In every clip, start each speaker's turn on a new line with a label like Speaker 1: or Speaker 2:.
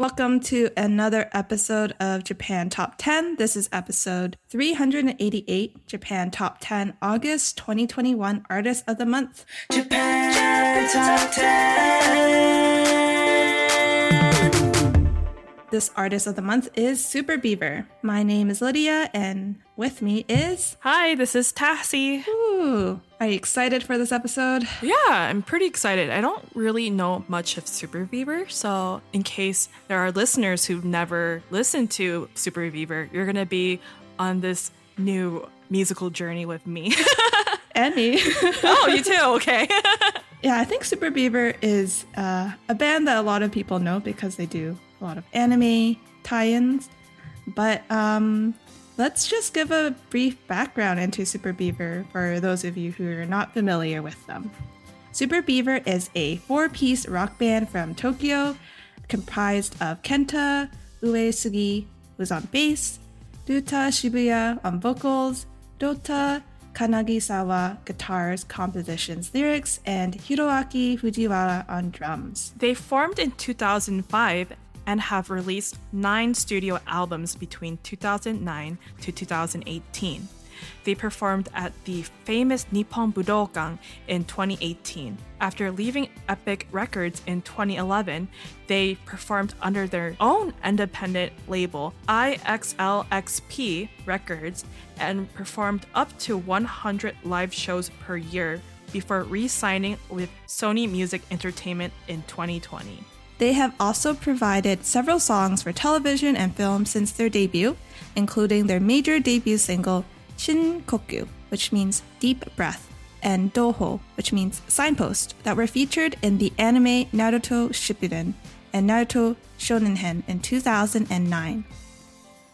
Speaker 1: Welcome to another episode of Japan Top 10. This is episode 388, Japan Top 10, August 2021 Artist of the Month.
Speaker 2: Japan Top 10.
Speaker 1: This artist of the month is Super Beaver. My name is Lydia, and with me is.
Speaker 3: Hi, this is Tassie.
Speaker 1: Ooh, are you excited for this episode?
Speaker 3: Yeah, I'm pretty excited. I don't really know much of Super Beaver, so in case there are listeners who've never listened to Super Beaver, you're gonna be on this new musical journey with me.
Speaker 1: and me.
Speaker 3: oh, you too? Okay.
Speaker 1: yeah, I think Super Beaver is uh, a band that a lot of people know because they do a lot of anime tie-ins. But um, let's just give a brief background into Super Beaver for those of you who are not familiar with them. Super Beaver is a four-piece rock band from Tokyo, comprised of Kenta Uesugi, who's on bass, Ryuta Shibuya on vocals, Ryota Yanagisawa guitars, compositions, lyrics, and Hiroaki Fujiwara on drums.
Speaker 3: They formed in 2005 and have released nine studio albums between 2009 to 2018. They performed at the famous Nippon Budokan in 2018. After leaving Epic Records in 2011, they performed under their own independent label, IXLXP Records, and performed up to 100 live shows per year before re signing with Sony Music Entertainment in 2020.
Speaker 1: They have also provided several songs for television and film since their debut, including their major debut single, Shin Kokyu, which means deep breath, and Doho, which means signpost, that were featured in the anime Naruto Shippuden and Naruto Shonenhen in 2009.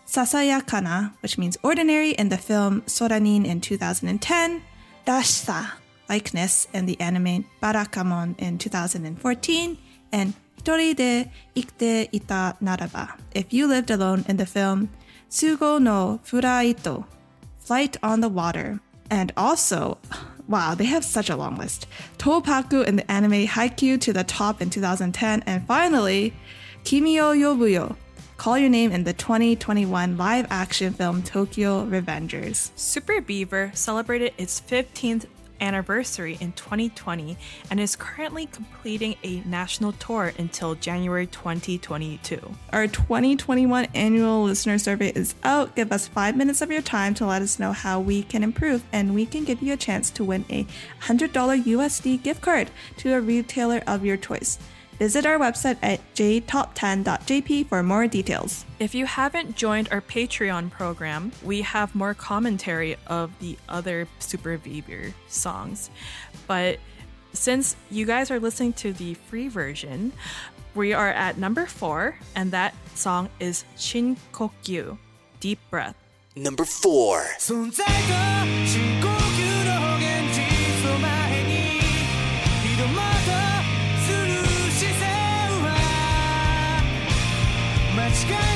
Speaker 1: Sasayakana, which means ordinary in the film Solanin in 2010, Rashisa, likeness in the anime Barakamon in 2014, and If you lived alone in the film Tsugo no Furaito, Flight on the Water. And also, wow, they have such a long list. Toupaku in the anime Haikyuu to the top in 2010. And finally, Kimi o Yobuyo, Call Your Name in the 2021 live action film Tokyo Revengers.
Speaker 3: Super Beaver celebrated its 15th anniversary in 2020 and is currently completing a national tour until January 2022.
Speaker 1: Our 2021 annual listener survey is out. Give us five minutes of your time to let us know how we can improve, and we can give you a chance to win a $100 USD gift card to a retailer of your choice. Visit our website at jtop10.jp for more details.
Speaker 3: If you haven't joined our Patreon program, we have more commentary of the other Super Beaver songs. But since you guys are listening to the free version, we are at number four, and that song is Shin Kokyu, Deep Breath.
Speaker 2: Number four.
Speaker 1: Song.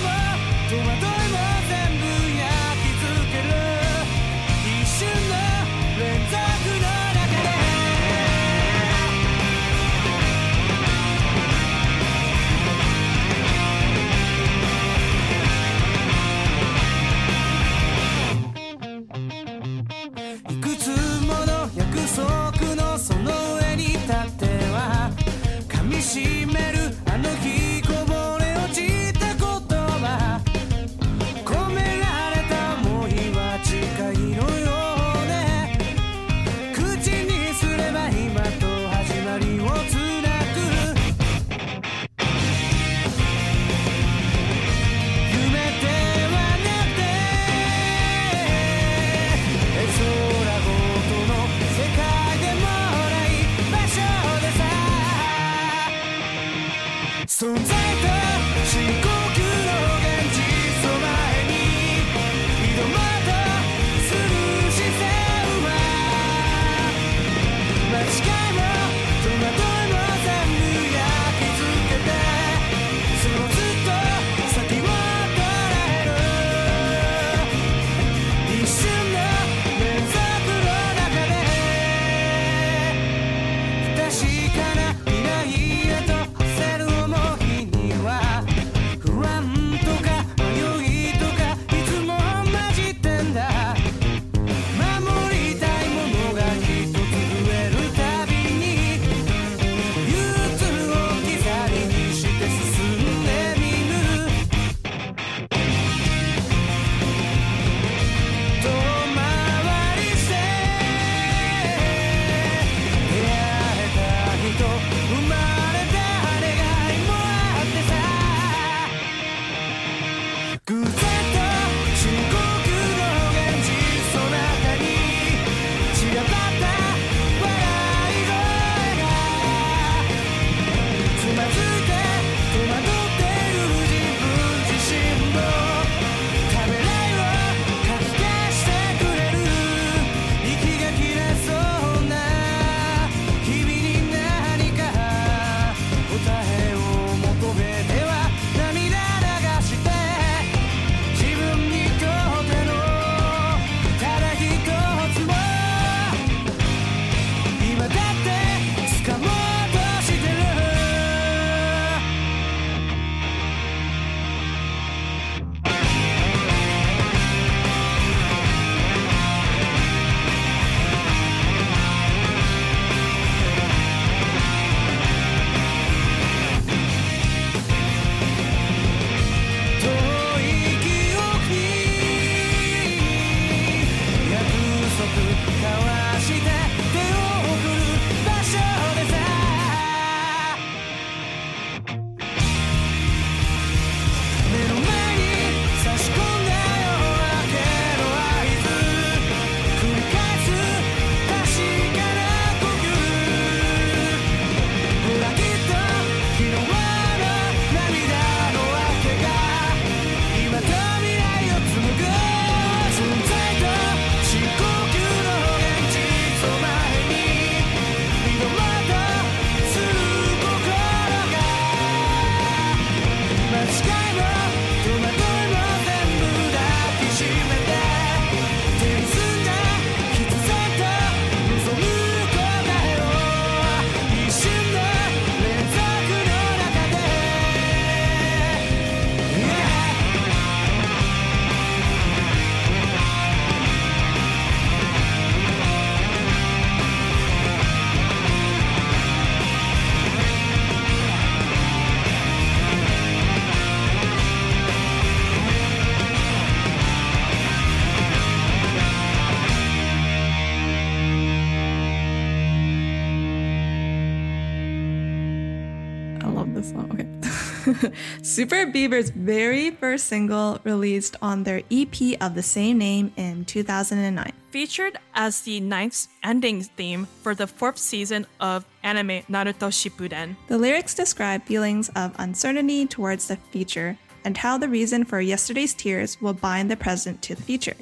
Speaker 1: Super Beaver's very first single released on their EP of the same name in 2009.
Speaker 3: Featured as the ninth ending theme for the fourth season of anime Naruto Shippuden.
Speaker 1: The lyrics describe feelings of uncertainty towards the future and how the reason for yesterday's tears will bind the present to the future,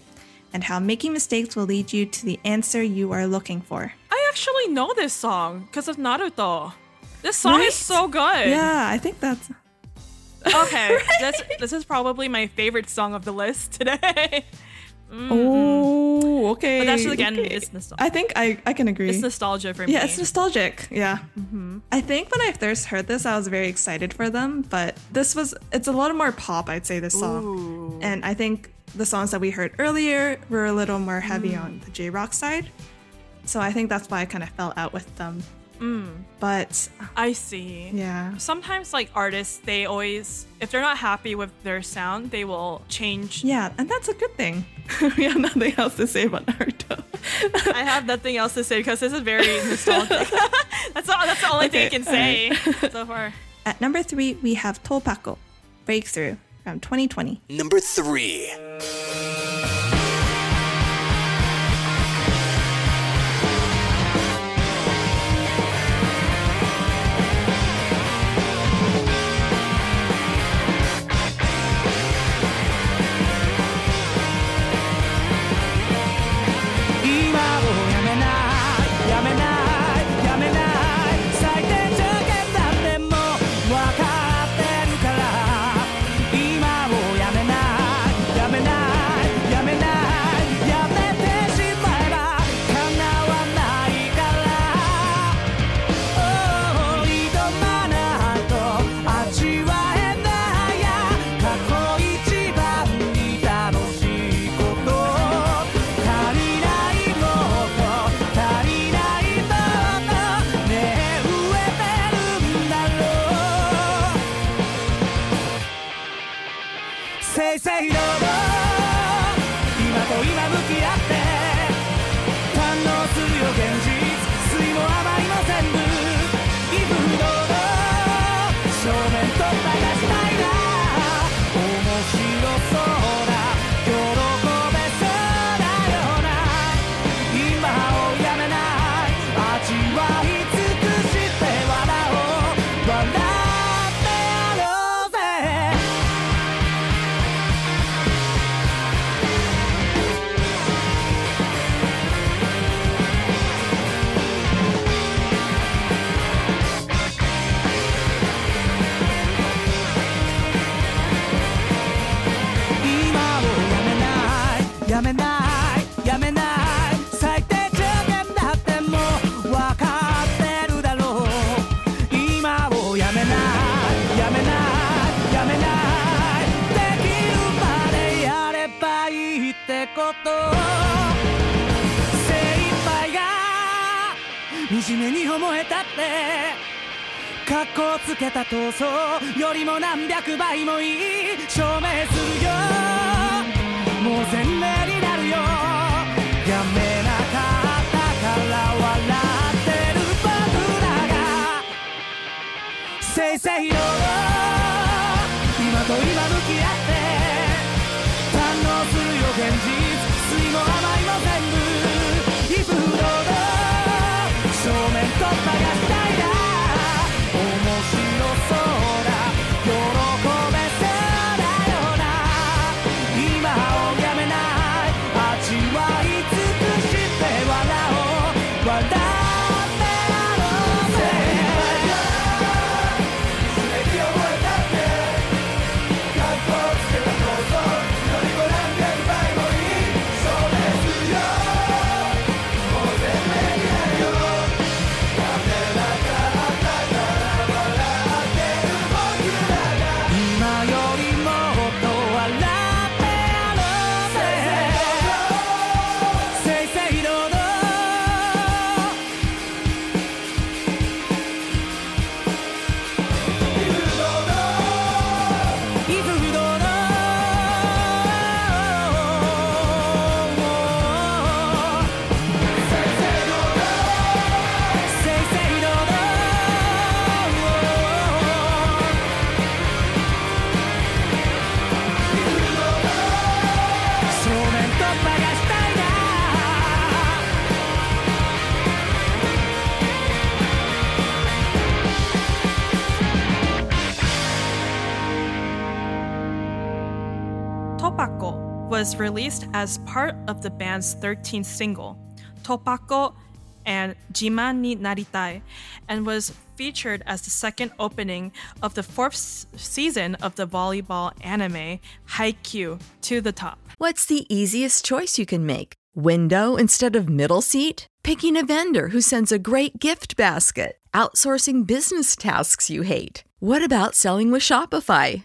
Speaker 1: and how making mistakes will lead you to the answer you are looking for.
Speaker 3: I actually know this song because of Naruto. This song
Speaker 1: Right?
Speaker 3: is so good.
Speaker 1: Yeah, I think that's.
Speaker 3: Okay, this this is probably my favorite song of the list today.
Speaker 1: Oh, okay.
Speaker 3: But that's again,
Speaker 1: okay.
Speaker 3: it's nostalgia.
Speaker 1: I think I, I can agree.
Speaker 3: It's nostalgia for me.
Speaker 1: Yeah, it's nostalgic. Yeah. Mm-hmm. I think when I first heard this, I was very excited for them, but this was, it's a lot more pop, I'd say, this song. And I think the songs that we heard earlier were a little more heavy mm. on the J Rock side. So I think that's why I kind of fell out with them. Mm. But
Speaker 3: I see.
Speaker 1: yeah.
Speaker 3: Sometimes, like artists, they always, if they're not happy with their sound, they will change.
Speaker 1: Yeah, and that's a good thing. we have nothing else to say about Naruto.
Speaker 3: I have nothing else to say because this is very nostalgic. that's all. That's the only thing I can say so far.
Speaker 1: At number three, we have Topako, Breakthrough from 2020.
Speaker 4: Number three.
Speaker 5: 何百倍もいい証明するよ。もう全明になるよ。やめなかったから笑ってる僕らが。せいせい
Speaker 3: was released as part of the band's 13th single, Topako and Jiman ni Naritai, and was featured as the second opening of the fourth season of the volleyball anime Haikyuu to the top.
Speaker 6: What's the easiest choice you can make? Window instead of middle seat? Picking a vendor who sends a great gift basket? Outsourcing business tasks you hate? What about selling with Shopify?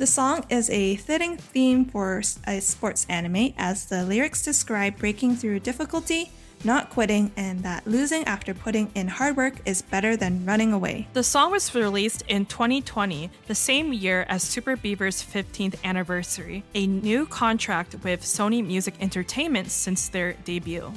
Speaker 1: The song is a fitting theme for a sports anime as the lyrics describe breaking through difficulty, not quitting, and that losing after putting in hard work is better than running away.
Speaker 3: The song was released in 2020, the same year as Super Beaver's 15th anniversary, a new contract with Sony Music Entertainment since their debut.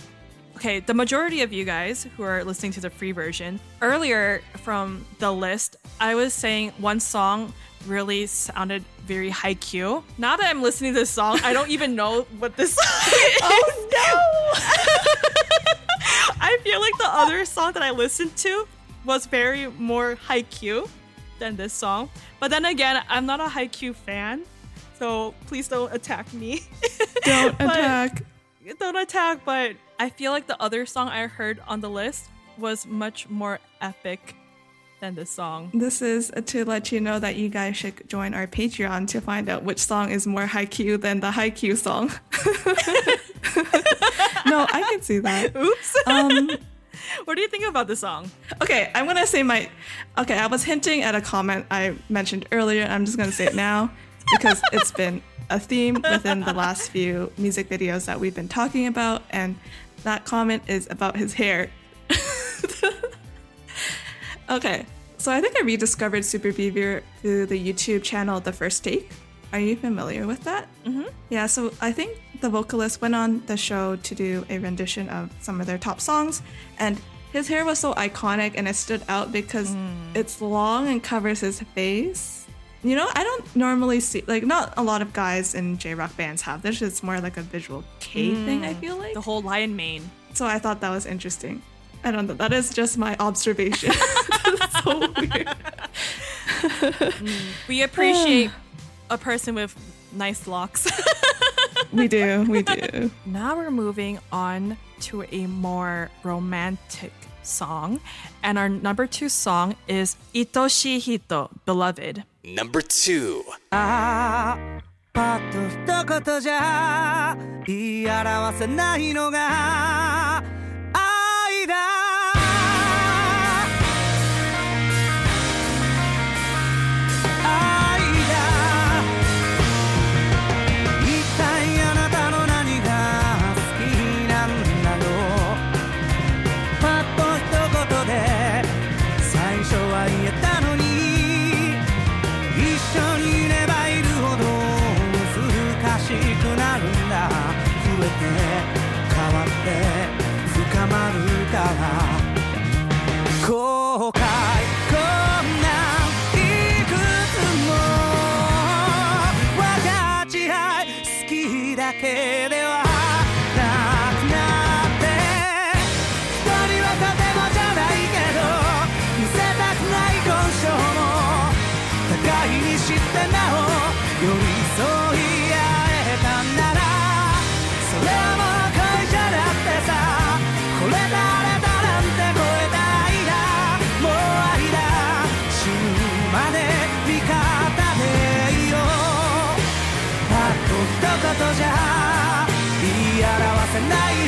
Speaker 3: Okay, the majority of you guys who are listening to the free version, earlier from the list, I was saying one song really sounded very Haikyuu. Now that I'm listening to this song, I don't even know what this song is. Oh no! I feel like the other song that I listened to was very more Haikyuu than this song. But then again, I'm not a Haikyuu fan, so please don't attack me.
Speaker 1: Don't
Speaker 3: But-
Speaker 1: attack.
Speaker 3: don't attack, but I feel like the other song I heard on the list was much more epic than this song.
Speaker 1: This is to let you know that you guys should join our Patreon to find out which song is more Haikyuu than the Haikyuu song. no, I can see that.
Speaker 3: Oops.
Speaker 1: Um,
Speaker 3: what do you think about the song?
Speaker 1: okay, I'm gonna say my. Okay, I was hinting at a comment I mentioned earlier. I'm just gonna say it now because it's been a theme within the last few music videos that we've been talking about, and that comment is about his hair. okay, so I think I rediscovered Super Beaver through the YouTube channel The First Take. Are you familiar with that? Mm-hmm. Yeah, so I think the vocalist went on the show to do a rendition of some of their top songs, and his hair was so iconic and it stood out because it's long and covers his face. You know, I don't normally see like not a lot of guys in J rock bands have this. It's more like a visual kei thing. I feel like
Speaker 3: The whole lion mane.
Speaker 1: so I thought that was interesting. I don't know. That is just my observation. That's so weird.
Speaker 3: We appreciate a person with nice locks.
Speaker 1: We do. We do.
Speaker 3: now we're moving on to a more romantic song, and our number two song is Itoshi Hito, Beloved.
Speaker 2: Number two.
Speaker 4: あパッと一言じゃ言い表せないのが愛だ きだ and now you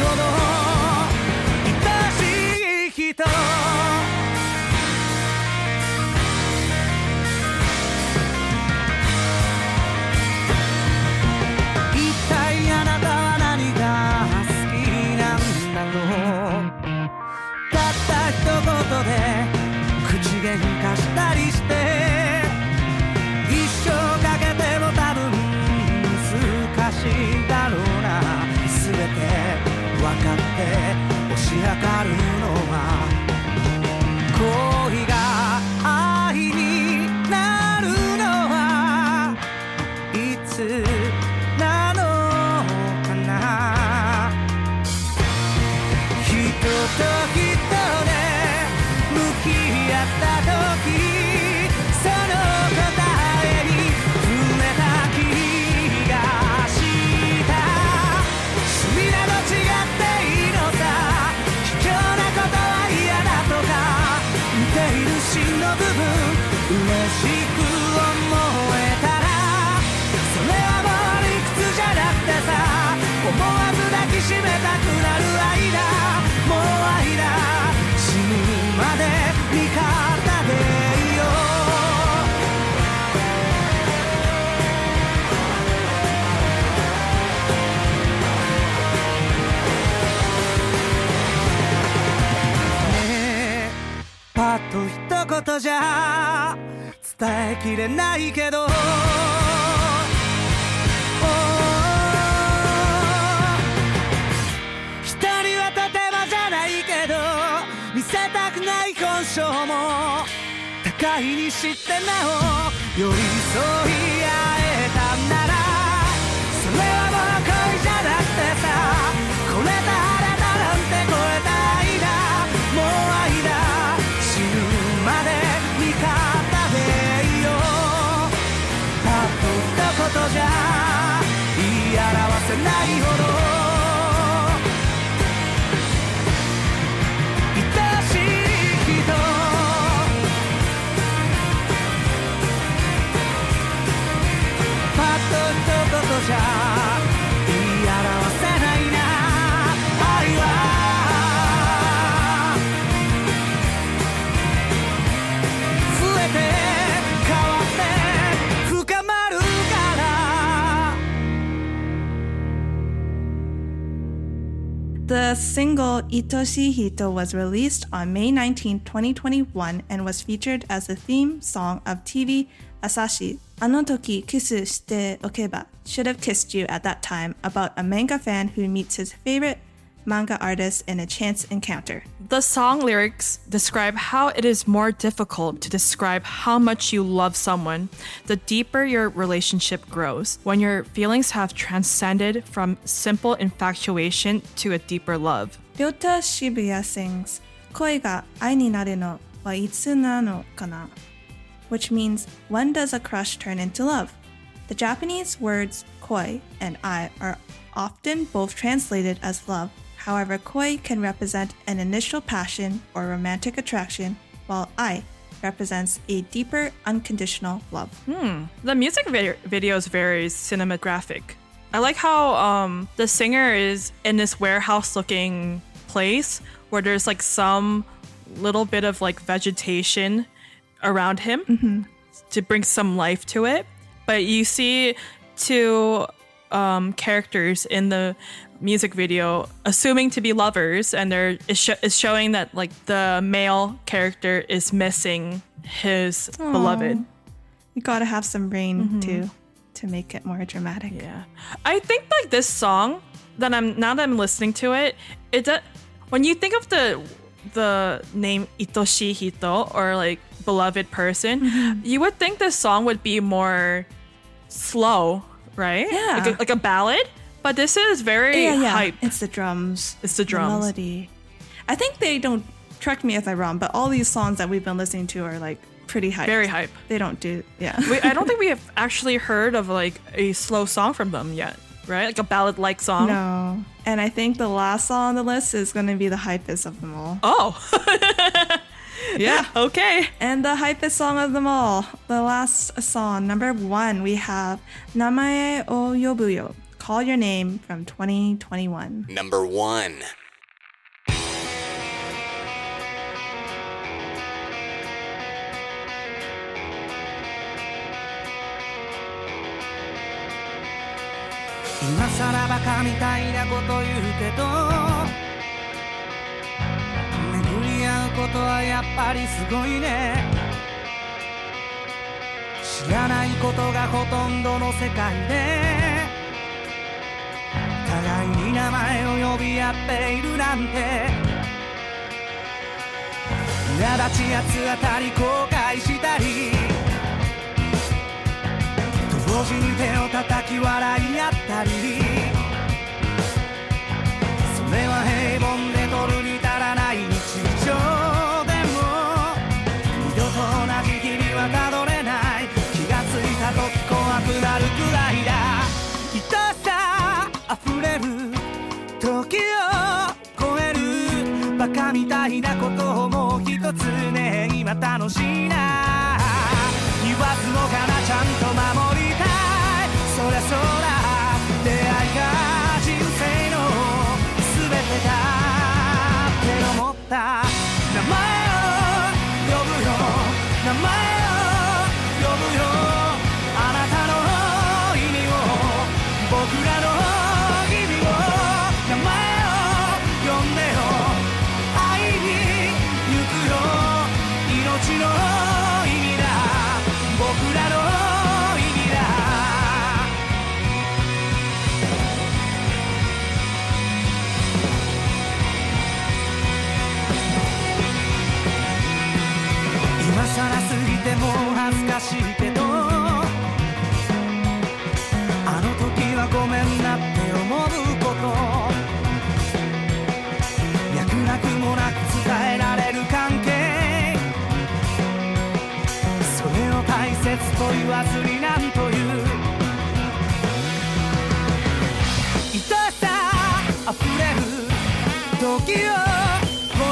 Speaker 4: 押し当たるのはとじゃ伝えきれないけど。人にはとてもじゃないけど見せたくない本性も高いにしてなお寄り添いないほど。愛しい人。パッと一言じゃ
Speaker 1: The single Itoshi Hito was released on May 19, 2021, and was featured as the theme song of TV Asahi. Anotoki Kisu Shite Okeba should have kissed you at that time about a manga fan who meets his favorite manga artist in a chance encounter.
Speaker 3: The song lyrics describe how it is more difficult to describe how much you love someone the deeper your relationship grows, when your feelings have transcended from simple infatuation to a deeper love.
Speaker 1: Ryota Shibuya sings, Koiga Aininareno wa itsu nano kana? which means when does a crush turn into love? The Japanese words koi and ai are often both translated as love However, koi can represent an initial passion or romantic attraction, while ai represents a deeper, unconditional love. Hmm.
Speaker 3: The music vid- video is very cinematographic. I like how um, the singer is in this warehouse looking place where there's like some little bit of like vegetation around him to bring some life to it. But you see two um, characters in the music video assuming to be lovers, and they're it's, sho- it's showing that like the male character is missing his beloved.
Speaker 1: You gotta have some rain mm-hmm. too to make it more dramatic.
Speaker 3: Yeah, I think like this song that I'm now that I'm listening to it, it does, when you think of the the name Itoshi Hito or like beloved person, mm-hmm. you would think this song would be more slow, right?
Speaker 1: Yeah.
Speaker 3: like a, like a ballad. But this is very
Speaker 1: yeah, yeah.
Speaker 3: hype.
Speaker 1: It's the drums.
Speaker 3: It's the drums.
Speaker 1: melody. I think they don't. Correct me if I'm wrong, but all these songs that we've been listening to are like pretty hype.
Speaker 3: Very hype.
Speaker 1: They don't do. Yeah.
Speaker 3: we, I don't think we have actually heard of like a slow song from them yet, right? Like a ballad like song.
Speaker 1: no. And I think the last song on the list is going to be the hypest of them all.
Speaker 3: Oh,
Speaker 1: Yeah.
Speaker 3: okay.
Speaker 1: And the hypest song of them all, the last song, number one, we have Namae o Yobuyo, Call Your Name from 2021.
Speaker 2: Number one.
Speaker 4: 今さらバカみたいなこと言うけど巡り合うことはやっぱりすごいね知らないことがほとんどの世界で互いに名前を呼び合っているなんて。苛立ちやつ当たり後悔したり。同時に手を叩き笑い合ったり。それは平凡で取るカみたいなことをもう一つね今楽しいな。言わずもがなちゃんと守りたい。そりゃそうだ出会いが人生の全てだ。って思った。時を超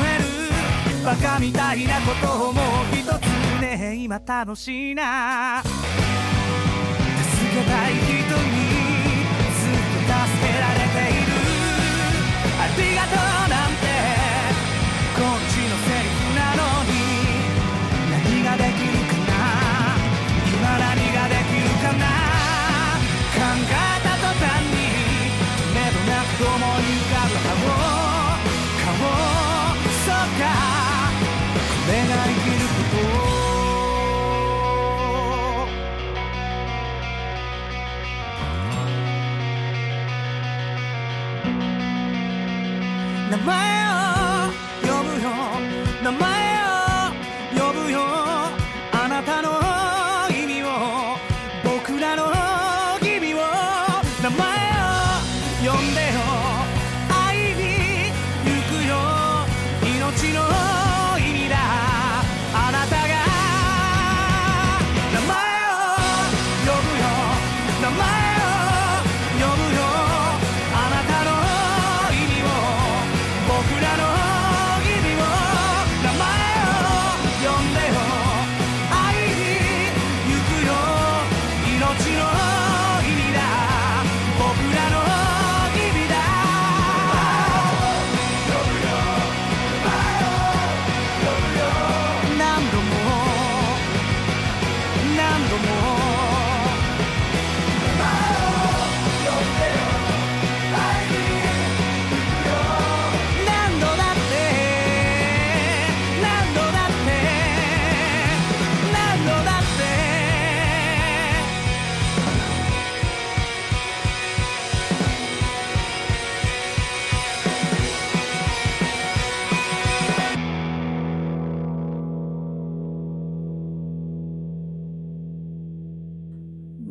Speaker 4: えるバカみたいなことをもう一つね今楽しいな。助けたい人にずっと助けられている。ありがとう。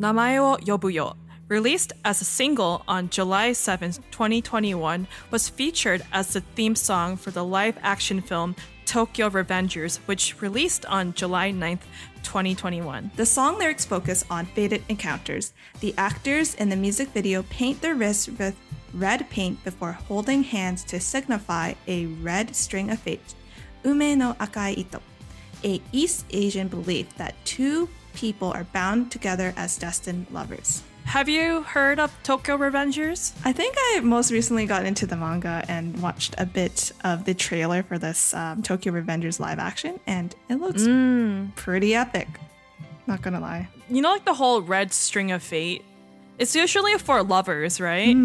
Speaker 3: Namae Yobuyo, released as a single on July 7, 2021, was featured as the theme song for the live action film Tokyo Revengers, which released on July 9, 2021.
Speaker 1: The song lyrics focus on fated encounters. The actors in the music video paint their wrists with red paint before holding hands to signify a red string of fate, ume no akai ito, a East Asian belief that two people are bound together as destined lovers.
Speaker 3: Have you heard of Tokyo Revengers?
Speaker 1: I think I most recently got into the manga and watched a bit of the trailer for this um, Tokyo Revengers live action, and it looks pretty epic. Not gonna lie.
Speaker 3: You know, like the whole red string of fate? It's usually for lovers, right?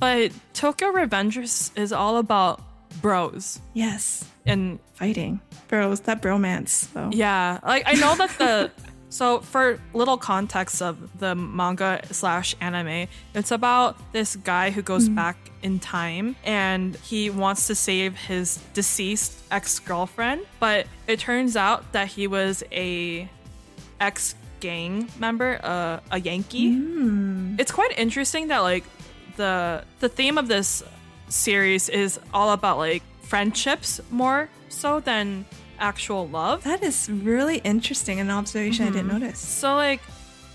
Speaker 3: But Tokyo Revengers is all about bros.
Speaker 1: Yes,
Speaker 3: And
Speaker 1: fighting, bros. That bromance, though.
Speaker 3: yeah, like I know that the. So, for little context of the manga slash anime, it's about this guy who goes back in time and he wants to save his deceased ex girlfriend, but it turns out that he was a ex gang member, uh, a Yankee. It's quite interesting that like the the theme of this series is all about like friendships more so than actual love.
Speaker 1: That is really interesting. An observation I didn't mm-hmm. notice.
Speaker 3: So like,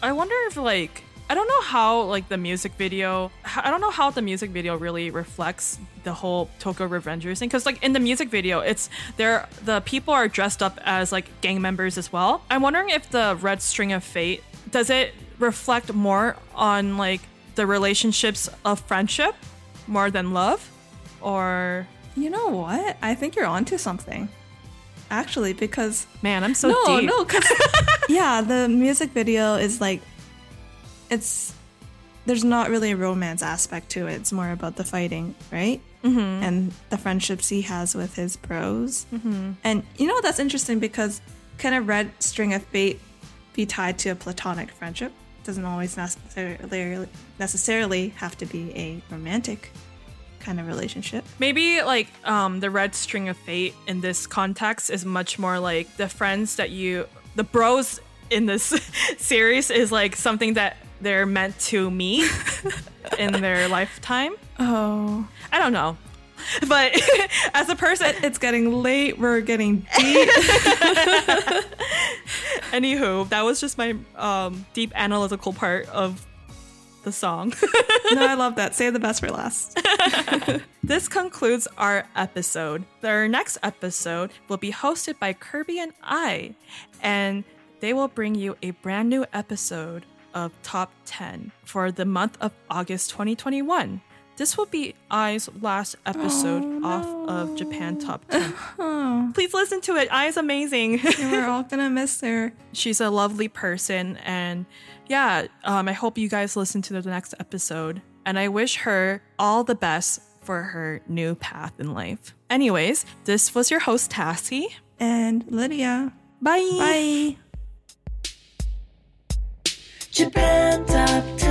Speaker 3: I wonder if like I don't know how like the music video. I don't know how the music video really reflects the whole Tokyo Revengers thing. Because like in the music video, it's there the people are dressed up as like gang members as well. I'm wondering if the Red String of Fate does it reflect more on like the relationships of friendship more than love, or
Speaker 1: You know what? I think you're onto something. Actually, because
Speaker 3: man, I'm so
Speaker 1: no,
Speaker 3: deep.
Speaker 1: no, because yeah, the music video is like, it's there's not really a romance aspect to it. It's more about the fighting, right? Mm-hmm. And the friendships he has with his bros. Mm-hmm. And you know that's interesting because can a red string of fate be tied to a platonic friendship? Doesn't always necessarily necessarily have to be a romantic kind of relationship.
Speaker 3: Maybe like um the red string of fate in this context is much more like the friends that you the bros in this series is like something that they're meant to meet in their lifetime.
Speaker 1: Oh,
Speaker 3: I don't know. But as a person
Speaker 1: it's getting late. We're getting deep.
Speaker 3: anywho, that was just my um deep analytical part of the song.
Speaker 1: no, I love that. Say the best for last.
Speaker 3: This concludes our episode. Our next episode will be hosted by Kirby and I, and they will bring you a brand new episode of Top 10 for the month of August 2021. This will be I's last episode off of Japan Top 10. Please listen to it. I is amazing.
Speaker 1: We're all gonna miss her.
Speaker 3: She's a lovely person, and yeah, um, I hope you guys listen to the next episode. And I wish her all the best for her new path in life. Anyways, this was your host, Tassie.
Speaker 1: And Lydia.
Speaker 3: Bye.
Speaker 1: Bye.
Speaker 2: Japan Top 10,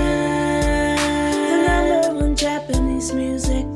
Speaker 2: music